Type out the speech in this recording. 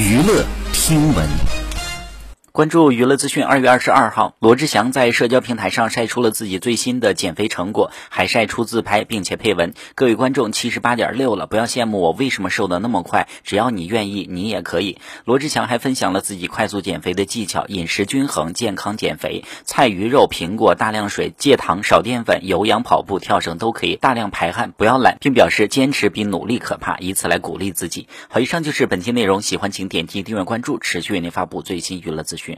娱乐听闻。关注娱乐资讯。二月二十二号，罗志祥在社交平台上晒出了自己最新的减肥成果，还晒出自拍，并且配文：“各位观众，七十八点六了，不要羡慕我为什么瘦的那么快，只要你愿意，你也可以。”罗志祥还分享了自己快速减肥的技巧：饮食均衡，健康减肥，菜鱼肉、苹果、大量水、戒糖、少淀粉、有氧跑步、跳绳都可以，大量排汗，不要懒，并表示坚持比努力可怕，以此来鼓励自己。好，以上就是本期内容，喜欢请点击订阅关注，持续为您发布最新娱乐资讯。